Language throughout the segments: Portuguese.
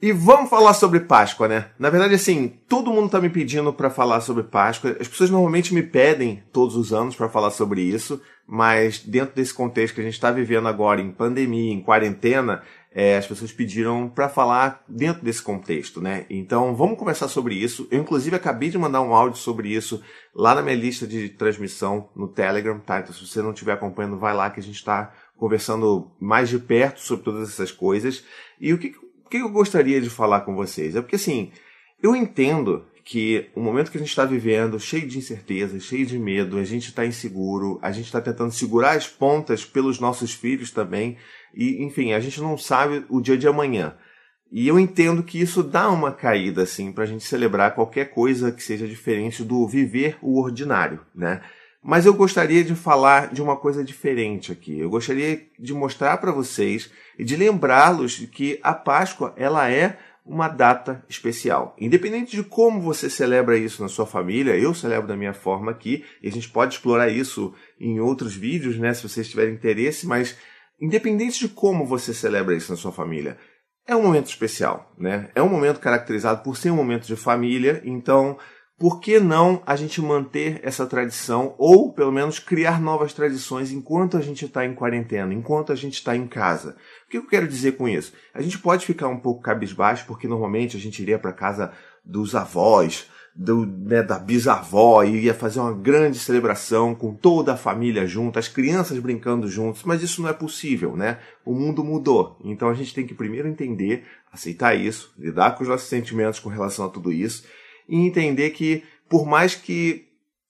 E vamos falar sobre Páscoa, né? Na verdade, assim, todo mundo tá me pedindo para falar sobre Páscoa. As pessoas normalmente me pedem todos os anos para falar sobre isso, mas dentro desse contexto que a gente está vivendo agora, em pandemia, em quarentena, é, as pessoas pediram para falar dentro desse contexto, né? Então, vamos conversar sobre isso. Eu, inclusive, acabei de mandar um áudio sobre isso lá na minha lista de transmissão no Telegram, tá? Então, se você não estiver acompanhando, vai lá que a gente está conversando mais de perto sobre todas essas coisas. E o que por que eu gostaria de falar com vocês? É porque, assim, eu entendo que o momento que a gente está vivendo, cheio de incerteza, cheio de medo, a gente está inseguro, a gente está tentando segurar as pontas pelos nossos filhos também, e enfim, a gente não sabe o dia de amanhã. E eu entendo que isso dá uma caída, assim, para a gente celebrar qualquer coisa que seja diferente do viver o ordinário, né? Mas eu gostaria de falar de uma coisa diferente aqui. Eu gostaria de mostrar para vocês e de lembrá-los que a Páscoa ela é uma data especial. Independente de como você celebra isso na sua família, eu celebro da minha forma aqui, e a gente pode explorar isso em outros vídeos, né, se vocês tiverem interesse, mas independente de como você celebra isso na sua família, é um momento especial, né? É um momento caracterizado por ser um momento de família, então por que não a gente manter essa tradição ou pelo menos criar novas tradições enquanto a gente está em quarentena, enquanto a gente está em casa? O que eu quero dizer com isso? A gente pode ficar um pouco cabisbaixo porque normalmente a gente iria para casa dos avós, do, né, da bisavó e ia fazer uma grande celebração com toda a família junto, as crianças brincando juntos, mas isso não é possível, né? O mundo mudou, então a gente tem que primeiro entender, aceitar isso, lidar com os nossos sentimentos com relação a tudo isso e entender que, por mais que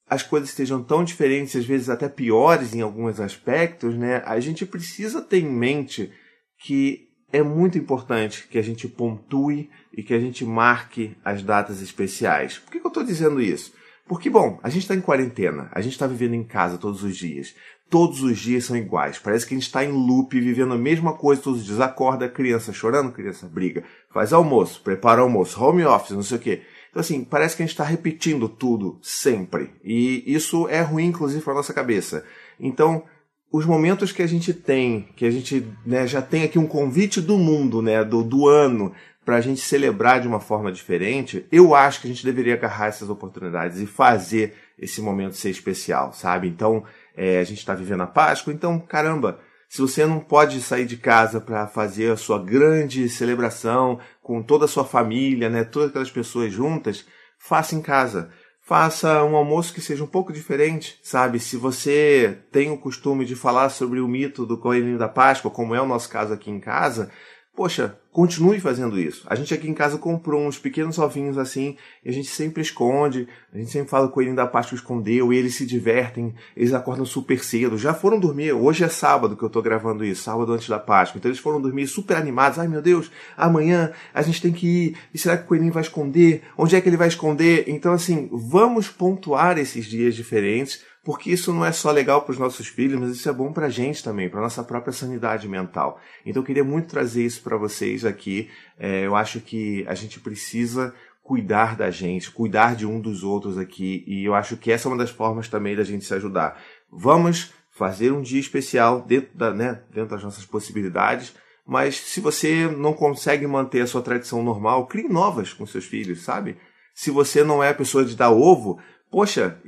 as coisas estejam tão diferentes, às vezes até piores em alguns aspectos, né, a gente precisa ter em mente que é muito importante que a gente pontue e que a gente marque as datas especiais. Por que, que eu estou dizendo isso? Porque, bom, a gente está em quarentena, a gente está vivendo em casa todos os dias. Todos os dias são iguais. Parece que a gente está em loop, vivendo a mesma coisa todos os dias. Acorda, criança chorando, criança briga. Faz almoço, prepara almoço, home office, não sei o quê. Então, assim, parece que a gente está repetindo tudo sempre. E isso é ruim, inclusive, para nossa cabeça. Então, os momentos que a gente tem, que a gente né, já tem aqui um convite do mundo, né, do, do ano, para a gente celebrar de uma forma diferente, eu acho que a gente deveria agarrar essas oportunidades e fazer esse momento ser especial, sabe? Então, é, a gente está vivendo a Páscoa, então, caramba, se você não pode sair de casa para fazer a sua grande celebração com toda a sua família, né, todas aquelas pessoas juntas, faça em casa. Faça um almoço que seja um pouco diferente, sabe? Se você tem o costume de falar sobre o mito do coelhinho da Páscoa, como é o nosso caso aqui em casa, poxa, continue fazendo isso. A gente aqui em casa comprou uns pequenos ovinhos assim, e a gente sempre esconde, a gente sempre fala que o coelhinho da Páscoa escondeu, e eles se divertem, eles acordam super cedo, já foram dormir, hoje é sábado que eu tô gravando isso, sábado antes da Páscoa, então eles foram dormir super animados, ai meu Deus, amanhã a gente tem que ir, e será que o coelhinho vai esconder? Onde é que ele vai esconder? Então assim, vamos pontuar esses dias diferentes, porque isso não é só legal para os nossos filhos, mas isso é bom para a gente também, para nossa própria sanidade mental. Então eu queria muito trazer isso para vocês aqui. É, eu acho que a gente precisa cuidar da gente, cuidar de um dos outros aqui, e eu acho que essa é uma das formas também da gente se ajudar. Vamos fazer um dia especial dentro, da, né, dentro das nossas possibilidades, mas se você não consegue manter a sua tradição normal, crie novas com seus filhos, sabe? Se você não é a pessoa de dar ovo, poxa,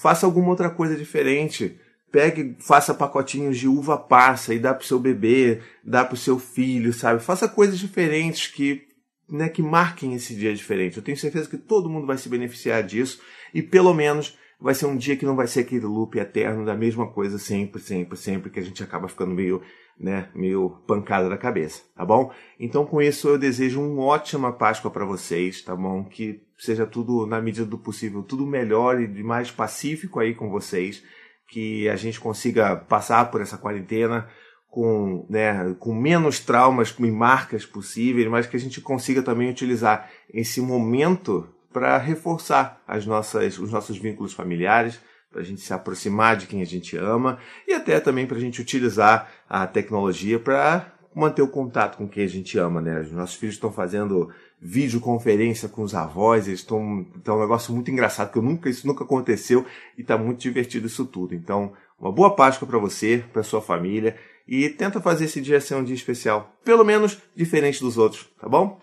faça alguma outra coisa diferente. Pegue, faça pacotinhos de uva passa e dá pro seu bebê, dá pro seu filho, sabe? Faça coisas diferentes que, né, que marquem esse dia diferente. Eu tenho certeza que todo mundo vai se beneficiar disso e pelo menos vai ser um dia que não vai ser aquele loop eterno da mesma coisa sempre, sempre, sempre que a gente acaba ficando meio, né, meio pancada da cabeça, tá bom? Então com isso eu desejo uma ótima Páscoa para vocês, tá bom? Que seja tudo na medida do possível, tudo melhor e de mais pacífico aí com vocês, que a gente consiga passar por essa quarentena com, né, com menos traumas e marcas possíveis, mas que a gente consiga também utilizar esse momento para reforçar as nossas, os nossos vínculos familiares, para a gente se aproximar de quem a gente ama e até também para a gente utilizar a tecnologia para manter o contato com quem a gente ama, né? Os nossos filhos estão fazendo videoconferência com os avós, eles estão. Então é um negócio muito engraçado, que eu nunca, isso nunca aconteceu e está muito divertido isso tudo. Então, uma boa Páscoa para você, para sua família e tenta fazer esse dia ser um dia especial, pelo menos diferente dos outros, tá bom?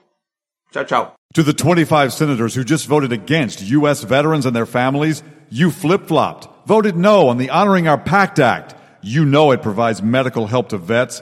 Tchau, tchau. To the 25 senators who just voted against U.S. veterans and their families, you flip flopped, voted no on the Honoring Our Pact Act. You know it provides medical help to vets,